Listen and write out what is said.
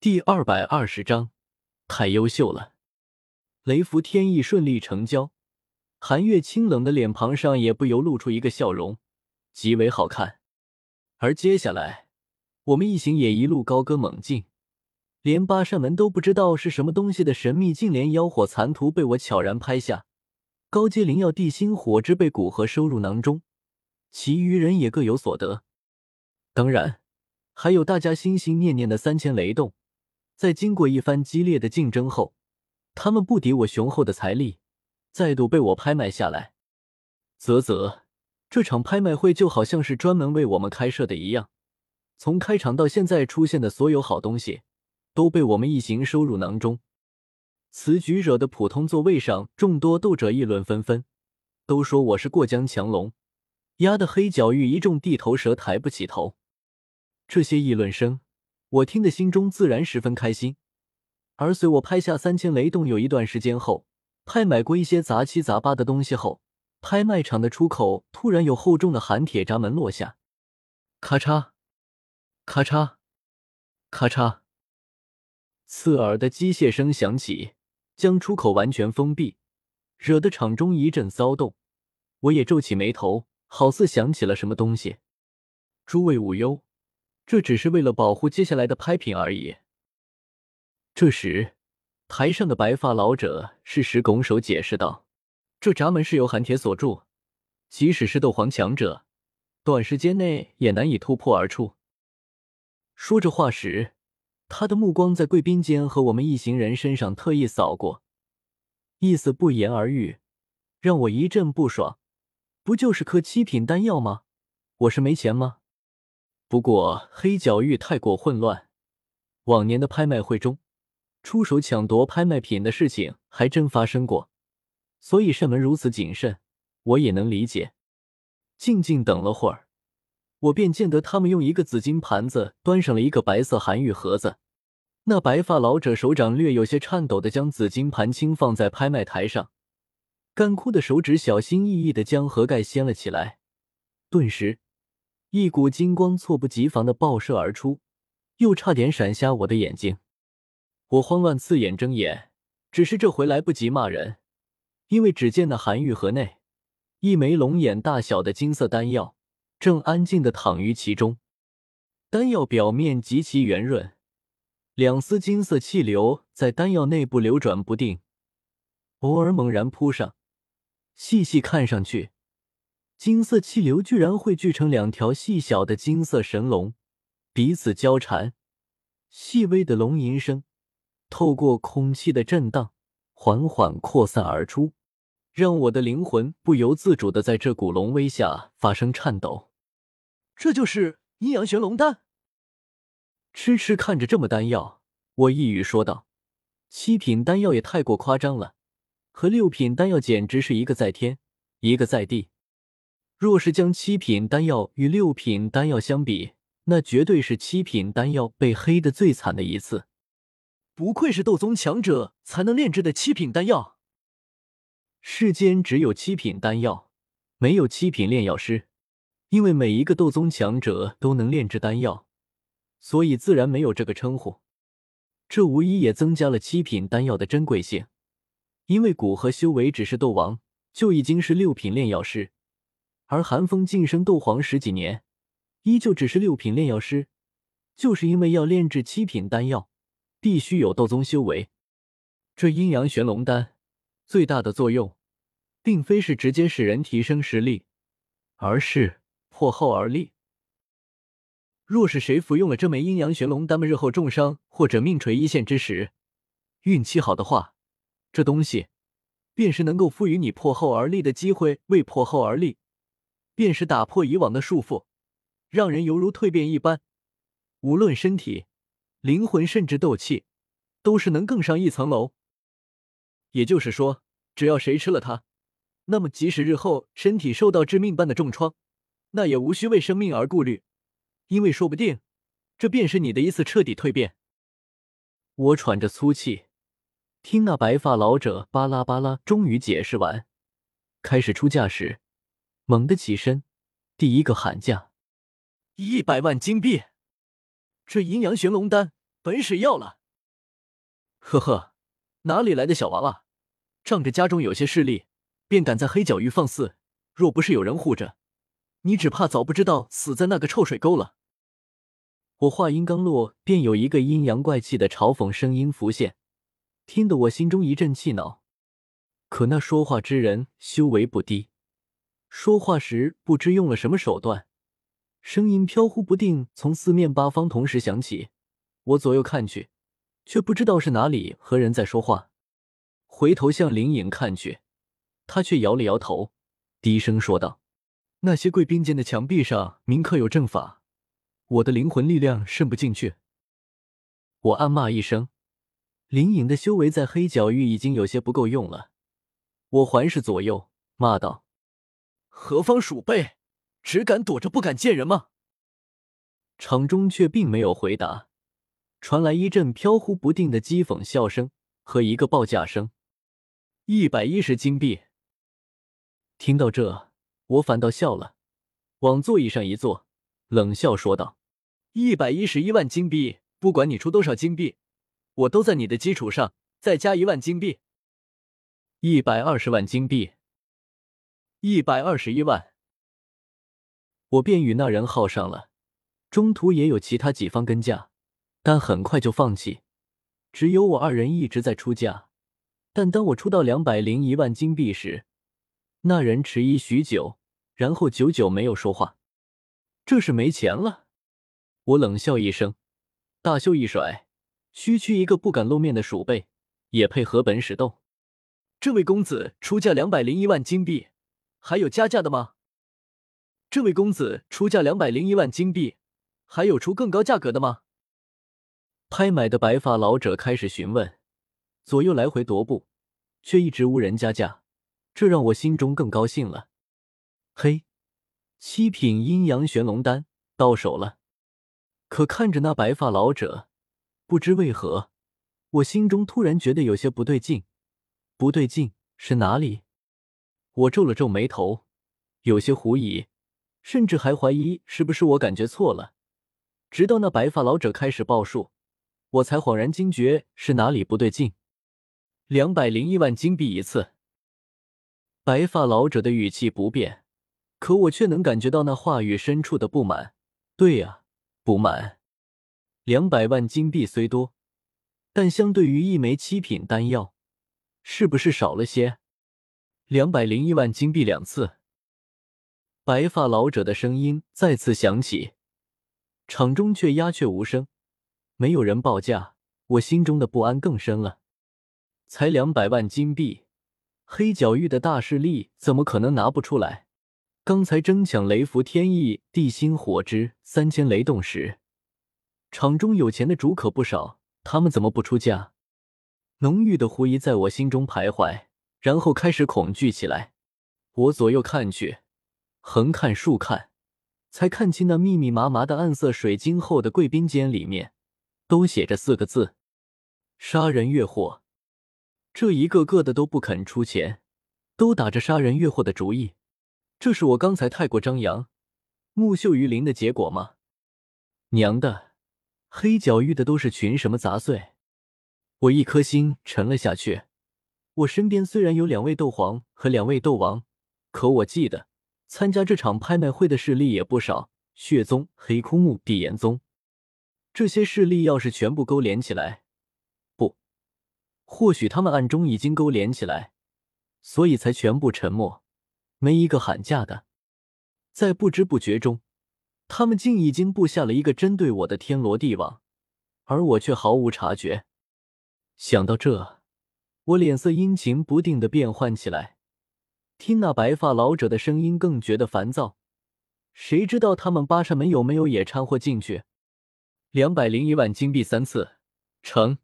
第二百二十章，太优秀了！雷符天意顺利成交，韩月清冷的脸庞上也不由露出一个笑容，极为好看。而接下来，我们一行也一路高歌猛进，连八扇门都不知道是什么东西的神秘净莲妖火残图被我悄然拍下，高阶灵药地心火之被古河收入囊中，其余人也各有所得。当然，还有大家心心念念的三千雷动。在经过一番激烈的竞争后，他们不敌我雄厚的财力，再度被我拍卖下来。啧啧，这场拍卖会就好像是专门为我们开设的一样，从开场到现在出现的所有好东西，都被我们一行收入囊中。此举惹得普通座位上众多斗者议论纷纷，都说我是过江强龙，压得黑角域一众地头蛇抬不起头。这些议论声。我听得心中自然十分开心，而随我拍下三千雷动有一段时间后，拍买过一些杂七杂八的东西后，拍卖场的出口突然有厚重的寒铁闸门落下，咔嚓，咔嚓，咔嚓，刺耳的机械声响起，将出口完全封闭，惹得场中一阵骚动。我也皱起眉头，好似想起了什么东西。诸位无忧。这只是为了保护接下来的拍品而已。这时，台上的白发老者适时拱手解释道：“这闸门是由寒铁锁住，即使是斗皇强者，短时间内也难以突破而出。”说着话时，他的目光在贵宾间和我们一行人身上特意扫过，意思不言而喻，让我一阵不爽。不就是颗七品丹药吗？我是没钱吗？不过黑角域太过混乱，往年的拍卖会中，出手抢夺拍卖品的事情还真发生过，所以扇门如此谨慎，我也能理解。静静等了会儿，我便见得他们用一个紫金盘子端上了一个白色寒玉盒子，那白发老者手掌略有些颤抖的将紫金盘轻放在拍卖台上，干枯的手指小心翼翼的将盒盖掀了起来，顿时。一股金光猝不及防的爆射而出，又差点闪瞎我的眼睛。我慌乱刺眼睁眼，只是这回来不及骂人，因为只见那寒玉盒内，一枚龙眼大小的金色丹药正安静的躺于其中。丹药表面极其圆润，两丝金色气流在丹药内部流转不定，偶尔猛然扑上，细细看上去。金色气流居然汇聚成两条细小的金色神龙，彼此交缠，细微的龙吟声透过空气的震荡，缓缓扩散而出，让我的灵魂不由自主的在这股龙威下发生颤抖。这就是阴阳玄龙丹。痴痴看着这么丹药，我一语说道：“七品丹药也太过夸张了，和六品丹药简直是一个在天，一个在地。”若是将七品丹药与六品丹药相比，那绝对是七品丹药被黑的最惨的一次。不愧是斗宗强者才能炼制的七品丹药。世间只有七品丹药，没有七品炼药师，因为每一个斗宗强者都能炼制丹药，所以自然没有这个称呼。这无疑也增加了七品丹药的珍贵性，因为古河修为只是斗王，就已经是六品炼药师。而寒风晋升斗皇十几年，依旧只是六品炼药师，就是因为要炼制七品丹药，必须有斗宗修为。这阴阳玄龙丹最大的作用，并非是直接使人提升实力，而是破后而立。若是谁服用了这枚阴阳玄龙丹，日后重伤或者命垂一线之时，运气好的话，这东西便是能够赋予你破后而立的机会。为破后而立。便是打破以往的束缚，让人犹如蜕变一般，无论身体、灵魂，甚至斗气，都是能更上一层楼。也就是说，只要谁吃了它，那么即使日后身体受到致命般的重创，那也无需为生命而顾虑，因为说不定这便是你的一次彻底蜕变。我喘着粗气，听那白发老者巴拉巴拉，终于解释完，开始出价时。猛地起身，第一个喊价：一百万金币！这阴阳玄龙丹，本使要了。呵呵，哪里来的小娃娃？仗着家中有些势力，便敢在黑角域放肆。若不是有人护着，你只怕早不知道死在那个臭水沟了。我话音刚落，便有一个阴阳怪气的嘲讽声音浮现，听得我心中一阵气恼。可那说话之人修为不低，说话时不知用了什么手段，声音飘忽不定，从四面八方同时响起。我左右看去，却不知道是哪里和人在说话。回头向灵隐看去，他却摇了摇头，低声说道：“那些贵宾间的墙壁上铭刻有阵法。”我的灵魂力量渗不进去，我暗骂一声。灵隐的修为在黑角域已经有些不够用了。我环视左右，骂道：“何方鼠辈，只敢躲着不敢见人吗？”场中却并没有回答，传来一阵飘忽不定的讥讽笑声和一个报价声：“一百一十金币。”听到这，我反倒笑了，往座椅上一坐，冷笑说道。一百一十一万金币，不管你出多少金币，我都在你的基础上再加一万金币。一百二十万金币，一百二十一万，我便与那人耗上了。中途也有其他几方跟价，但很快就放弃，只有我二人一直在出价。但当我出到两百零一万金币时，那人迟疑许久，然后久久没有说话。这是没钱了。我冷笑一声，大袖一甩，区区一个不敢露面的鼠辈，也配和本使斗？这位公子出价两百零一万金币，还有加价的吗？这位公子出价两百零一万金币，还有出更高价格的吗？拍卖的白发老者开始询问，左右来回踱步，却一直无人加价，这让我心中更高兴了。嘿，七品阴阳玄龙丹到手了。可看着那白发老者，不知为何，我心中突然觉得有些不对劲。不对劲是哪里？我皱了皱眉头，有些狐疑，甚至还怀疑是不是我感觉错了。直到那白发老者开始报数，我才恍然惊觉是哪里不对劲。两百零一万金币一次。白发老者的语气不变，可我却能感觉到那话语深处的不满。对呀。不满，两百万金币虽多，但相对于一枚七品丹药，是不是少了些？两百零一万金币两次。白发老者的声音再次响起，场中却鸦雀无声，没有人报价。我心中的不安更深了。才两百万金币，黑角域的大势力怎么可能拿不出来？刚才争抢雷符天翼、地心火之三千雷动时，场中有钱的主可不少，他们怎么不出价？浓郁的狐疑在我心中徘徊，然后开始恐惧起来。我左右看去，横看竖看，才看清那密密麻麻的暗色水晶后的贵宾间里面，都写着四个字：杀人越货。这一个个的都不肯出钱，都打着杀人越货的主意。这是我刚才太过张扬、木秀于林的结果吗？娘的，黑角域的都是群什么杂碎！我一颗心沉了下去。我身边虽然有两位斗皇和两位斗王，可我记得参加这场拍卖会的势力也不少：血宗、黑枯木、地炎宗。这些势力要是全部勾连起来，不，或许他们暗中已经勾连起来，所以才全部沉默。没一个喊价的，在不知不觉中，他们竟已经布下了一个针对我的天罗地网，而我却毫无察觉。想到这，我脸色阴晴不定的变换起来，听那白发老者的声音更觉得烦躁。谁知道他们八扇门有没有也掺和进去？两百零一万金币三次，成。